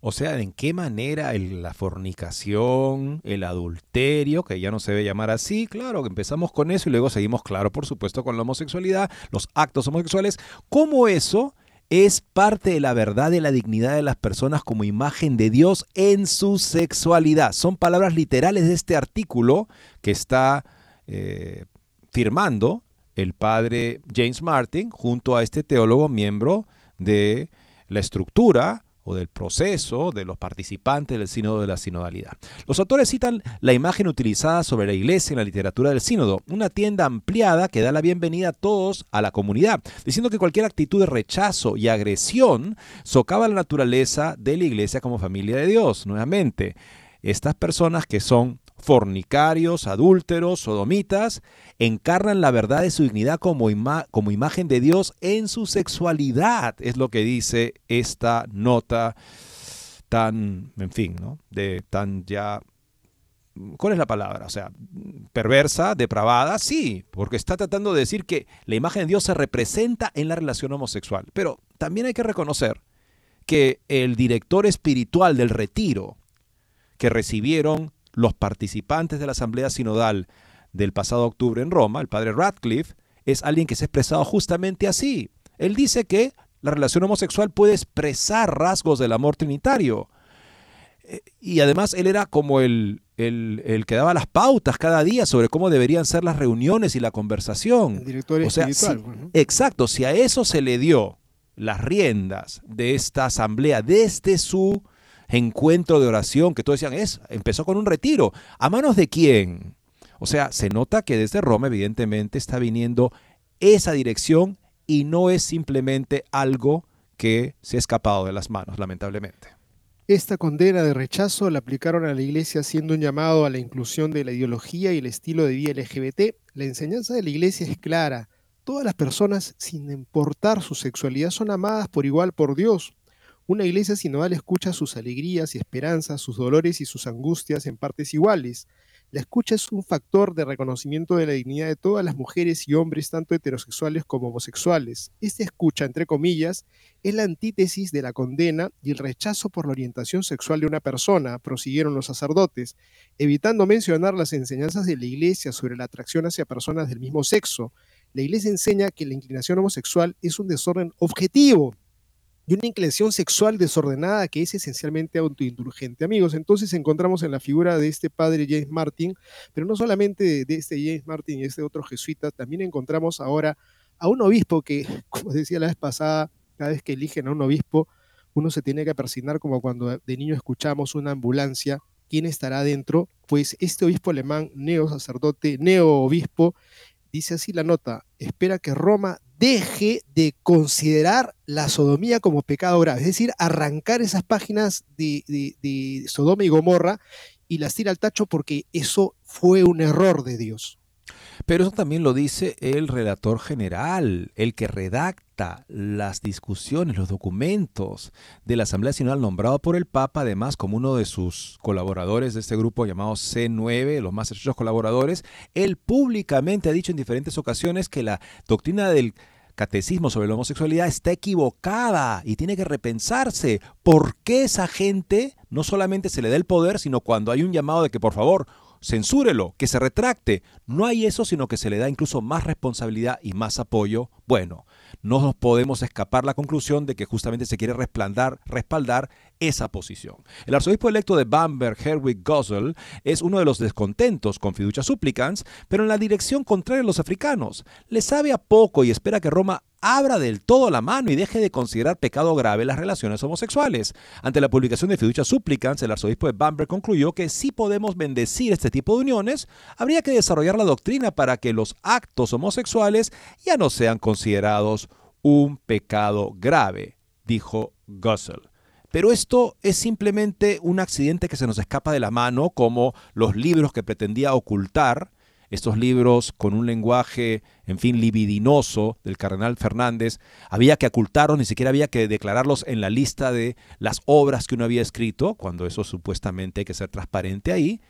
O sea, ¿en qué manera la fornicación, el adulterio, que ya no se debe llamar así? Claro, que empezamos con eso y luego seguimos, claro, por supuesto, con la homosexualidad, los actos homosexuales. ¿Cómo eso es parte de la verdad de la dignidad de las personas como imagen de Dios en su sexualidad? Son palabras literales de este artículo que está eh, firmando el padre James Martin junto a este teólogo miembro de la estructura o del proceso de los participantes del sínodo de la sinodalidad. Los autores citan la imagen utilizada sobre la iglesia en la literatura del sínodo, una tienda ampliada que da la bienvenida a todos a la comunidad, diciendo que cualquier actitud de rechazo y agresión socava la naturaleza de la iglesia como familia de Dios. Nuevamente, estas personas que son fornicarios, adúlteros, sodomitas, encarnan la verdad de su dignidad como, imagen de Dios en su sexualidad, es lo que dice esta nota tan, en fin, ¿no? De tan ya ¿Cuál es la palabra? O sea, perversa, depravada, sí, porque está tratando de decir que la imagen de Dios se representa en la relación homosexual. Pero también hay que reconocer que el director espiritual del retiro que recibieron los participantes de la Asamblea Sinodal del pasado octubre en Roma, el padre Radcliffe, es alguien que se ha expresado justamente así. Él dice que la relación homosexual puede expresar rasgos del amor trinitario. Eh, y además él era como el, el, que daba las pautas cada día sobre cómo deberían ser las reuniones y la conversación. El director espiritual. Pues, exacto, si a eso se le dio las riendas de esta asamblea desde su encuentro de oración, que todos decían, es, empezó con un retiro. ¿A manos de quién? O sea, se nota que desde Roma evidentemente está viniendo esa dirección y no es simplemente algo que se ha escapado de las manos, lamentablemente. Esta condena de rechazo la aplicaron a la Iglesia haciendo un llamado a la inclusión de la ideología y el estilo de vida LGBT. La enseñanza de la Iglesia es clara. Todas las personas, sin importar su sexualidad, son amadas por igual por Dios. Una iglesia sinodal escucha sus alegrías y esperanzas, sus dolores y sus angustias en partes iguales. La escucha es un factor de reconocimiento de la dignidad de todas las mujeres y hombres, tanto heterosexuales como homosexuales. Esta escucha, entre comillas, es la antítesis de la condena y el rechazo por la orientación sexual de una persona, prosiguieron los sacerdotes, evitando mencionar las enseñanzas de la Iglesia sobre la atracción hacia personas del mismo sexo. La Iglesia enseña que la inclinación homosexual es un desorden objetivo y una inclinación sexual desordenada que es esencialmente autoindulgente. Amigos, entonces encontramos en la figura de este padre James Martin, pero no solamente de este James Martin y este otro jesuita, también encontramos ahora a un obispo que, <laughs> como decía la vez pasada, cada vez que eligen a un obispo, uno se tiene que persignar como cuando de niño escuchamos una ambulancia. ¿Quién estará dentro? Pues este obispo alemán, neo sacerdote, neo obispo, dice así la nota, espera que Roma deje de considerar la sodomía como pecado grave, es decir, arrancar esas páginas de, Sodoma y Gomorra y las tira al tacho porque eso fue un error de Dios. Pero eso también lo dice el relator general, el que redacta las discusiones, los documentos de la Asamblea Nacional nombrado por el Papa, además como uno de sus colaboradores de este grupo llamado C9, los más estrechos colaboradores, él públicamente ha dicho en diferentes ocasiones que la doctrina del catecismo sobre la homosexualidad está equivocada y tiene que repensarse. ¿Por qué esa gente no solamente se le da el poder, sino cuando hay un llamado de que por favor censúrelo, que se retracte. No hay eso, sino que se le da incluso más responsabilidad y más apoyo. Bueno, no nos podemos escapar la conclusión de que justamente se quiere respaldar, respaldar esa posición. El arzobispo electo de Bamberg, Herwig Gossel, es uno de los descontentos con fiducia supplicans, pero en la dirección contraria a los africanos. Le sabe a poco y espera que Roma abra del todo la mano y deje de considerar pecado grave las relaciones homosexuales. Ante la publicación de fiducia supplicans, el arzobispo de Bamberg concluyó que si podemos bendecir este tipo de uniones, habría que desarrollar la doctrina para que los actos homosexuales ya no sean considerados un pecado grave, dijo Gussel. Pero esto es simplemente un accidente que se nos escapa de la mano, como los libros que pretendía ocultar, estos libros con un lenguaje, en fin, libidinoso del cardenal Fernández, había que ocultarlos, ni siquiera había que declararlos en la lista de las obras que uno había escrito, cuando eso supuestamente hay que ser transparente ahí.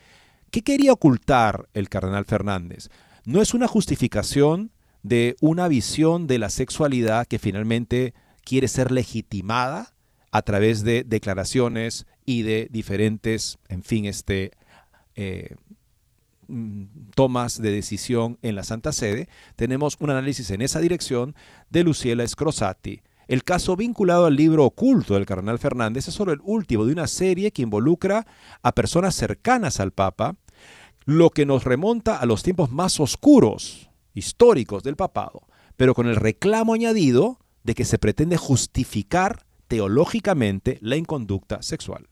¿Qué quería ocultar el cardenal Fernández? No es una justificación de una visión de la sexualidad que finalmente quiere ser legitimada a través de declaraciones y de diferentes, en fin, este, eh, mm, tomas de decisión en la Santa Sede, tenemos un análisis en esa dirección de Luciela Scrosati. El caso vinculado al libro oculto del cardenal Fernández es solo el último de una serie que involucra a personas cercanas al Papa, lo que nos remonta a los tiempos más oscuros históricos del papado, pero con el reclamo añadido de que se pretende justificar teológicamente la inconducta sexual.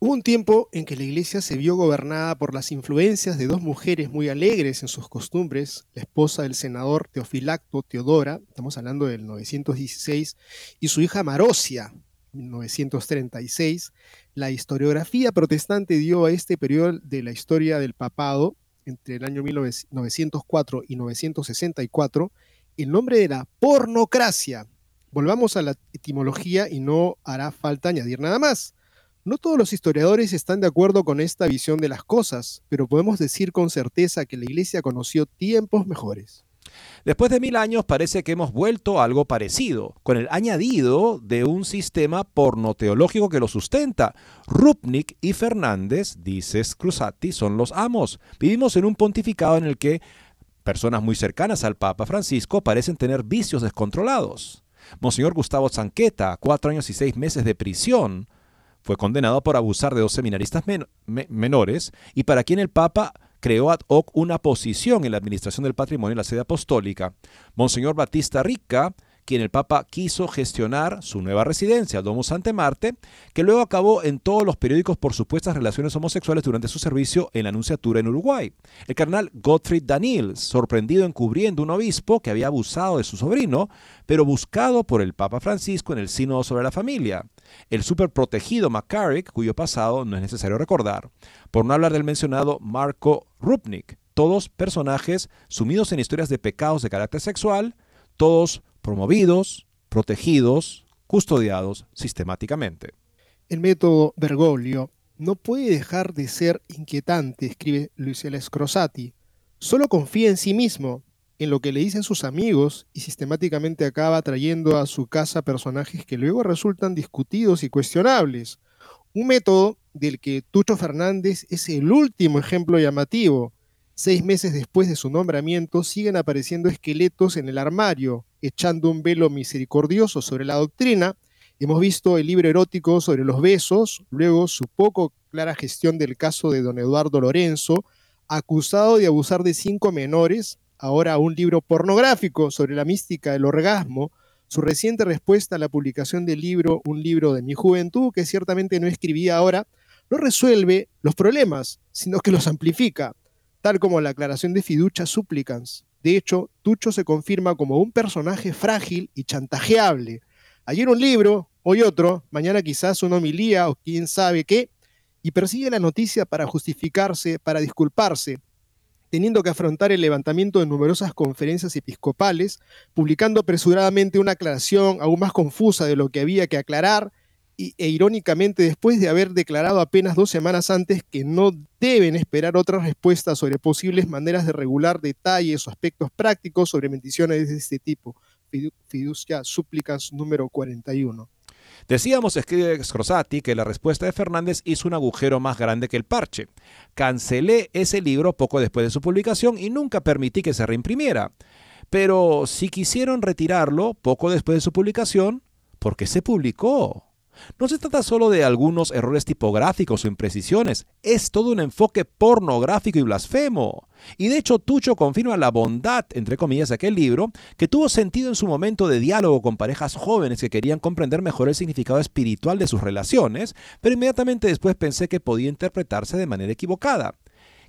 Hubo un tiempo en que la iglesia se vio gobernada por las influencias de dos mujeres muy alegres en sus costumbres, la esposa del senador Teofilacto Teodora, estamos hablando del 916, y su hija Marosia, 1936. La historiografía protestante dio a este periodo de la historia del papado entre el año 1904 y 964 el nombre de la pornocracia. Volvamos a la etimología y no hará falta añadir nada más. No todos los historiadores están de acuerdo con esta visión de las cosas, pero podemos decir con certeza que la Iglesia conoció tiempos mejores. Después de mil años parece que hemos vuelto a algo parecido, con el añadido de un sistema pornoteológico que lo sustenta. Rupnik y Fernández, dice Cruzati, son los amos. Vivimos en un pontificado en el que personas muy cercanas al Papa Francisco parecen tener vicios descontrolados. Monseñor Gustavo Zanqueta, cuatro años y seis meses de prisión, fue condenado por abusar de dos seminaristas menores y para quien el Papa creó ad hoc una posición en la administración del patrimonio en la sede apostólica. Monseñor Batista Rica, quien el Papa quiso gestionar su nueva residencia, Domus Ante Marte, que luego acabó en todos los periódicos por supuestas relaciones homosexuales durante su servicio en la Anunciatura en Uruguay. El cardenal Gottfried Daniels, sorprendido encubriendo un obispo que había abusado de su sobrino, pero buscado por el Papa Francisco en el Sínodo sobre la Familia. El superprotegido McCarrick, cuyo pasado no es necesario recordar. Por no hablar del mencionado Marco Rupnik, todos personajes sumidos en historias de pecados de carácter sexual, todos promovidos, protegidos, custodiados sistemáticamente. El método Bergoglio no puede dejar de ser inquietante, escribe Luciela Scrosati. Solo confía en sí mismo, en lo que le dicen sus amigos y sistemáticamente acaba trayendo a su casa personajes que luego resultan discutidos y cuestionables. Un método del que Tucho Fernández es el último ejemplo llamativo. Seis meses después de su nombramiento siguen apareciendo esqueletos en el armario, echando un velo misericordioso sobre la doctrina. Hemos visto el libro erótico sobre los besos, luego su poco clara gestión del caso de don Eduardo Lorenzo, acusado de abusar de cinco menores, ahora un libro pornográfico sobre la mística del orgasmo, su reciente respuesta a la publicación del libro Un libro de mi juventud, que ciertamente no escribía ahora, no resuelve los problemas, sino que los amplifica, tal como la aclaración de fiducia supplicans, de hecho, Tucho se confirma como un personaje frágil y chantajeable. Ayer un libro, hoy otro, mañana quizás una homilía o quién sabe qué, y persigue la noticia para justificarse, para disculparse. teniendo que afrontar el levantamiento de numerosas conferencias episcopales, publicando apresuradamente una aclaración aún más confusa de lo que había que aclarar, e irónicamente después de haber declarado apenas dos semanas antes que no deben esperar otras respuestas sobre posibles maneras de regular detalles o aspectos prácticos sobre bendiciones de este tipo. Fiducia súplicas número 41. Decíamos, escribe Scrosati, que la respuesta de Fernández hizo un agujero más grande que el parche. Cancelé ese libro poco después de su publicación y nunca permití que se reimprimiera. Pero si quisieron retirarlo poco después de su publicación, ¿por qué se publicó? No se trata solo de algunos errores tipográficos o imprecisiones, es todo un enfoque pornográfico y blasfemo. Y de hecho Tucho confirma la bondad, entre comillas, de aquel libro, que tuvo sentido en su momento de diálogo con parejas jóvenes que querían comprender mejor el significado espiritual de sus relaciones, pero inmediatamente después pensé que podía interpretarse de manera equivocada.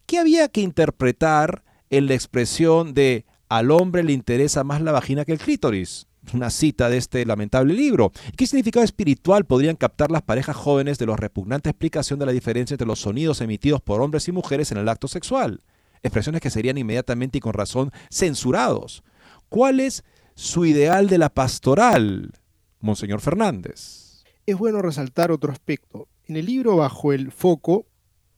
¿Qué había que interpretar en la expresión de al hombre le interesa más la vagina que el clítoris? Una cita de este lamentable libro. ¿Qué significado espiritual podrían captar las parejas jóvenes de la repugnante explicación de la diferencia entre los sonidos emitidos por hombres y mujeres en el acto sexual? Expresiones que serían inmediatamente y con razón censurados. ¿Cuál es su ideal de la pastoral, Monseñor Fernández? Es bueno resaltar otro aspecto. En el libro Bajo el Foco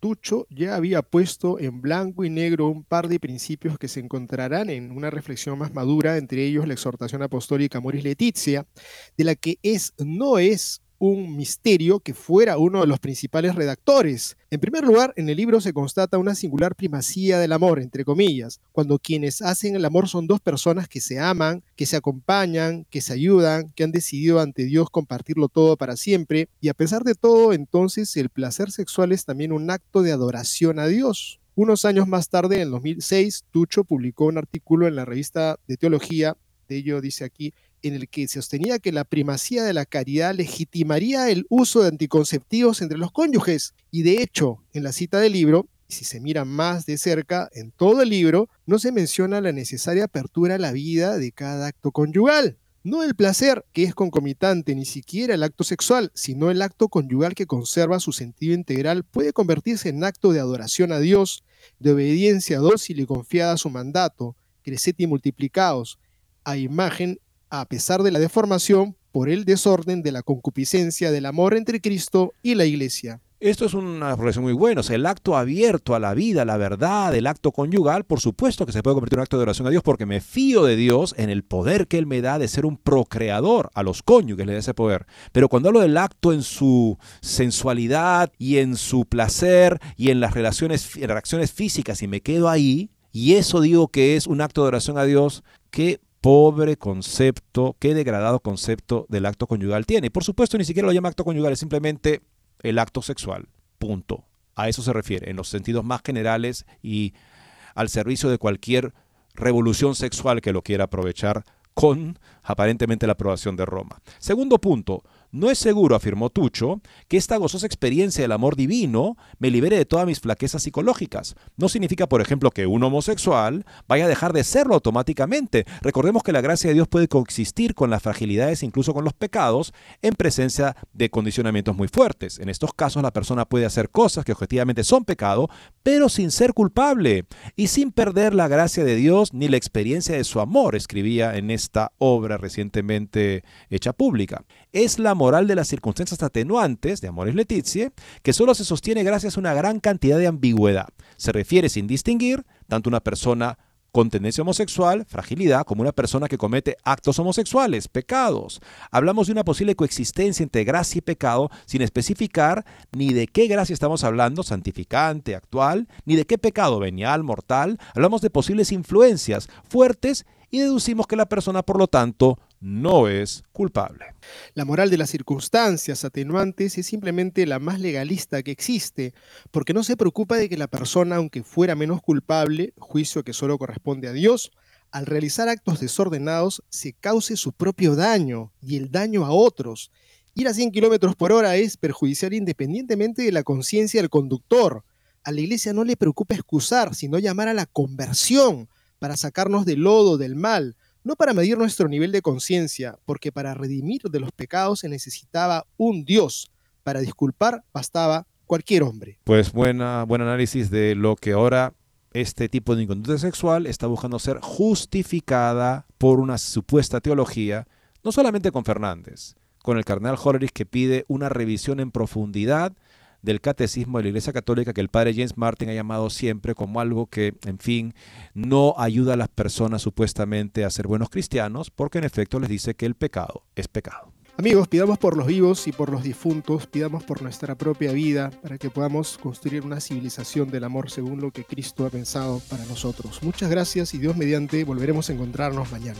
Tucho ya había puesto en blanco y negro un par de principios que se encontrarán en una reflexión más madura, entre ellos la exhortación apostólica Moris Letizia, de la que es, no es un misterio que fuera uno de los principales redactores. En primer lugar, en el libro se constata una singular primacía del amor, entre comillas, cuando quienes hacen el amor son dos personas que se aman, que se acompañan, que se ayudan, que han decidido ante Dios compartirlo todo para siempre, y a pesar de todo, entonces el placer sexual es también un acto de adoración a Dios. Unos años más tarde, en 2006, Tucho publicó un artículo en la revista de teología, de ello dice aquí, en el que sostenía que la primacía de la caridad legitimaría el uso de anticonceptivos entre los cónyuges. Y de hecho, en la cita del libro, si se mira más de cerca, en todo el libro no se menciona la necesaria apertura a la vida de cada acto conyugal. No el placer, que es concomitante, ni siquiera el acto sexual, sino el acto conyugal que conserva su sentido integral puede convertirse en acto de adoración a Dios, de obediencia dócil y confiada a su mandato, creced y multiplicados, a imagen a pesar de la deformación por el desorden de la concupiscencia del amor entre Cristo y la Iglesia. Esto es una relación muy buena. el acto abierto a la vida, a la verdad, el acto conyugal, por supuesto que se puede convertir en un acto de oración a Dios porque me fío de Dios en el poder que Él me da de ser un procreador. A los cónyuges le da ese poder. Pero cuando hablo del acto en su sensualidad y en su placer y en las relaciones, reacciones físicas y me quedo ahí, y eso digo que es un acto de oración a Dios, que pobre concepto, qué degradado concepto del acto conyugal tiene. Y por supuesto ni siquiera lo llama acto conyugal, es simplemente el acto sexual. Punto. A eso se refiere, en los sentidos más generales y al servicio de cualquier revolución sexual que lo quiera aprovechar con aparentemente la aprobación de Roma. Segundo punto, no es seguro, afirmó Tucho, que esta gozosa experiencia del amor divino me libere de todas mis flaquezas psicológicas. No significa, por ejemplo, que un homosexual vaya a dejar de serlo automáticamente. Recordemos que la gracia de Dios puede coexistir con las fragilidades, incluso con los pecados, en presencia de condicionamientos muy fuertes. En estos casos la persona puede hacer cosas que objetivamente son pecado, pero sin ser culpable y sin perder la gracia de Dios ni la experiencia de su amor, escribía en esta obra recientemente hecha pública. Es la moral de las circunstancias atenuantes de Amores Letizie, que solo se sostiene gracias a una gran cantidad de ambigüedad. Se refiere sin distinguir tanto una persona con tendencia homosexual, fragilidad, como una persona que comete actos homosexuales, pecados. Hablamos de una posible coexistencia entre gracia y pecado sin especificar ni de qué gracia estamos hablando, santificante, actual, ni de qué pecado venial, mortal. Hablamos de posibles influencias fuertes y deducimos que la persona, por lo tanto, no es culpable. La moral de las circunstancias atenuantes es simplemente la más legalista que existe, porque no se preocupa de que la persona, aunque fuera menos culpable, juicio que solo corresponde a Dios, al realizar actos desordenados se cause su propio daño y el daño a otros. Ir a 100 kilómetros por hora es perjudicial independientemente de la conciencia del conductor. A la iglesia no le preocupa excusar, sino llamar a la conversión para sacarnos del lodo, del mal, no para medir nuestro nivel de conciencia, porque para redimir de los pecados se necesitaba un Dios, para disculpar bastaba cualquier hombre. Pues buena, buen análisis de lo que ahora este tipo de inconducta sexual está buscando ser justificada por una supuesta teología, no solamente con Fernández, con el cardenal Hollerich que pide una revisión en profundidad del catecismo de la Iglesia Católica que el padre James Martin ha llamado siempre como algo que, en fin, no ayuda a las personas supuestamente a ser buenos cristianos, porque en efecto les dice que el pecado es pecado. Amigos, pidamos por los vivos y por los difuntos, pidamos por nuestra propia vida, para que podamos construir una civilización del amor según lo que Cristo ha pensado para nosotros. Muchas gracias y Dios mediante volveremos a encontrarnos mañana.